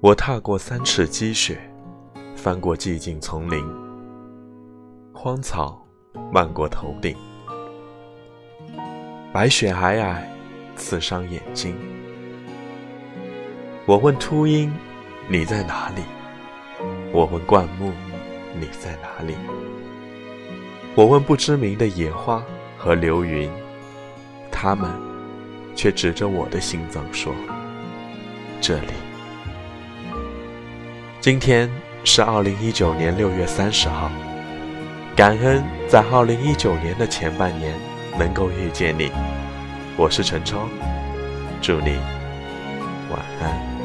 我踏过三尺积雪，翻过寂静丛林，荒草漫过头顶，白雪皑皑，刺伤眼睛。我问秃鹰：“你在哪里？”我问灌木：“你在哪里？”我问不知名的野花和流云，他们却指着我的心脏说：“这里。”今天是二零一九年六月三十号，感恩在二零一九年的前半年能够遇见你，我是陈超，祝你晚安。